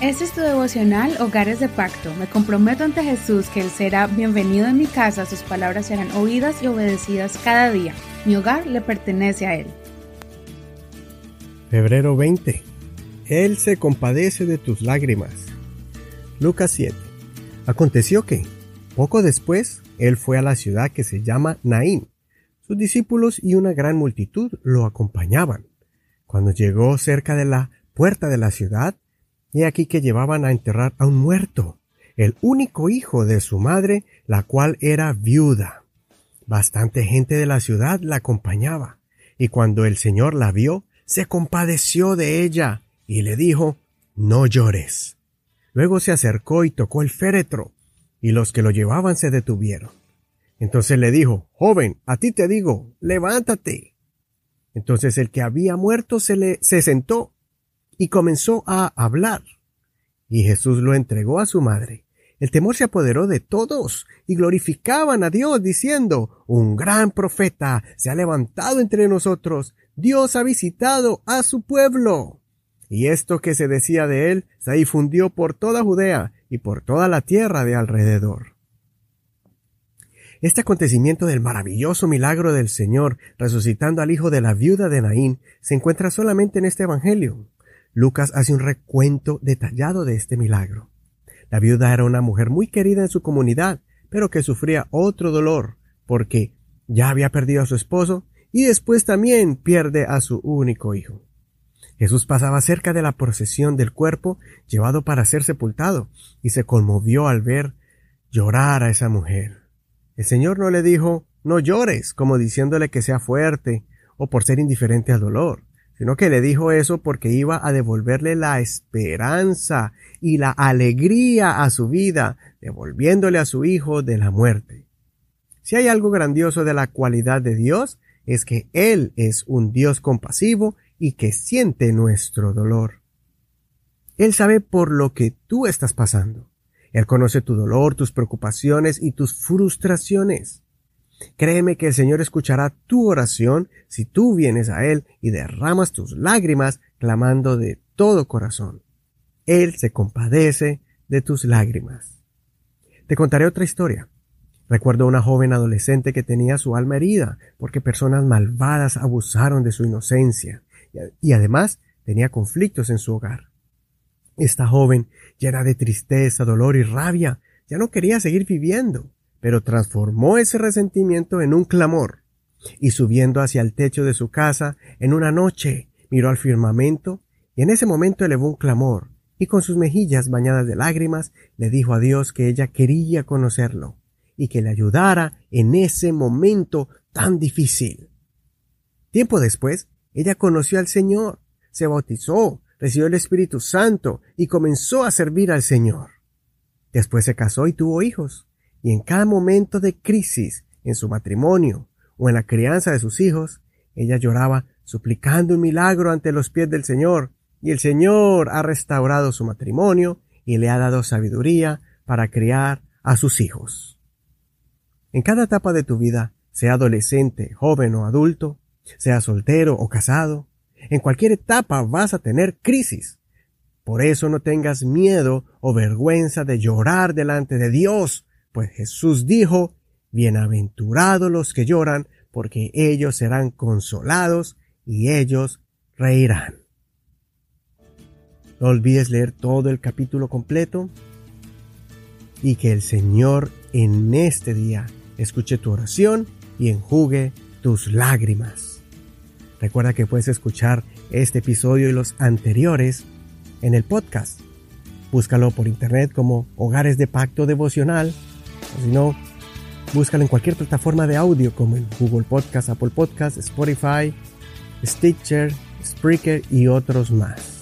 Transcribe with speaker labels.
Speaker 1: Este es tu devocional Hogares de Pacto. Me comprometo ante Jesús que Él será bienvenido en mi casa, sus palabras serán oídas y obedecidas cada día. Mi hogar le pertenece a Él.
Speaker 2: Febrero 20. Él se compadece de tus lágrimas. Lucas 7. Aconteció que, poco después, Él fue a la ciudad que se llama Naín. Sus discípulos y una gran multitud lo acompañaban. Cuando llegó cerca de la puerta de la ciudad, he aquí que llevaban a enterrar a un muerto, el único hijo de su madre, la cual era viuda. Bastante gente de la ciudad la acompañaba, y cuando el Señor la vio, se compadeció de ella, y le dijo, No llores. Luego se acercó y tocó el féretro, y los que lo llevaban se detuvieron. Entonces le dijo, Joven, a ti te digo, levántate. Entonces el que había muerto se le se sentó y comenzó a hablar. Y Jesús lo entregó a su madre. El temor se apoderó de todos y glorificaban a Dios diciendo, un gran profeta se ha levantado entre nosotros, Dios ha visitado a su pueblo. Y esto que se decía de él se difundió por toda Judea y por toda la tierra de alrededor. Este acontecimiento del maravilloso milagro del Señor resucitando al hijo de la viuda de Naín se encuentra solamente en este Evangelio. Lucas hace un recuento detallado de este milagro. La viuda era una mujer muy querida en su comunidad, pero que sufría otro dolor, porque ya había perdido a su esposo y después también pierde a su único hijo. Jesús pasaba cerca de la procesión del cuerpo llevado para ser sepultado y se conmovió al ver llorar a esa mujer. El Señor no le dijo no llores, como diciéndole que sea fuerte o por ser indiferente al dolor sino que le dijo eso porque iba a devolverle la esperanza y la alegría a su vida, devolviéndole a su hijo de la muerte. Si hay algo grandioso de la cualidad de Dios, es que Él es un Dios compasivo y que siente nuestro dolor. Él sabe por lo que tú estás pasando. Él conoce tu dolor, tus preocupaciones y tus frustraciones. Créeme que el Señor escuchará tu oración si tú vienes a Él y derramas tus lágrimas clamando de todo corazón. Él se compadece de tus lágrimas. Te contaré otra historia. Recuerdo una joven adolescente que tenía su alma herida porque personas malvadas abusaron de su inocencia y además tenía conflictos en su hogar. Esta joven, llena de tristeza, dolor y rabia, ya no quería seguir viviendo pero transformó ese resentimiento en un clamor, y subiendo hacia el techo de su casa, en una noche, miró al firmamento, y en ese momento elevó un clamor, y con sus mejillas bañadas de lágrimas, le dijo a Dios que ella quería conocerlo, y que le ayudara en ese momento tan difícil. Tiempo después, ella conoció al Señor, se bautizó, recibió el Espíritu Santo y comenzó a servir al Señor. Después se casó y tuvo hijos y en cada momento de crisis en su matrimonio o en la crianza de sus hijos, ella lloraba suplicando un milagro ante los pies del Señor, y el Señor ha restaurado su matrimonio y le ha dado sabiduría para criar a sus hijos. En cada etapa de tu vida, sea adolescente, joven o adulto, sea soltero o casado, en cualquier etapa vas a tener crisis. Por eso no tengas miedo o vergüenza de llorar delante de Dios pues Jesús dijo, Bienaventurados los que lloran, porque ellos serán consolados y ellos reirán. No olvides leer todo el capítulo completo y que el Señor en este día escuche tu oración y enjugue tus lágrimas. Recuerda que puedes escuchar este episodio y los anteriores en el podcast. Búscalo por internet como Hogares de Pacto Devocional si no, búscalo en cualquier plataforma de audio como en Google Podcast, Apple Podcast, Spotify, Stitcher, Spreaker y otros más.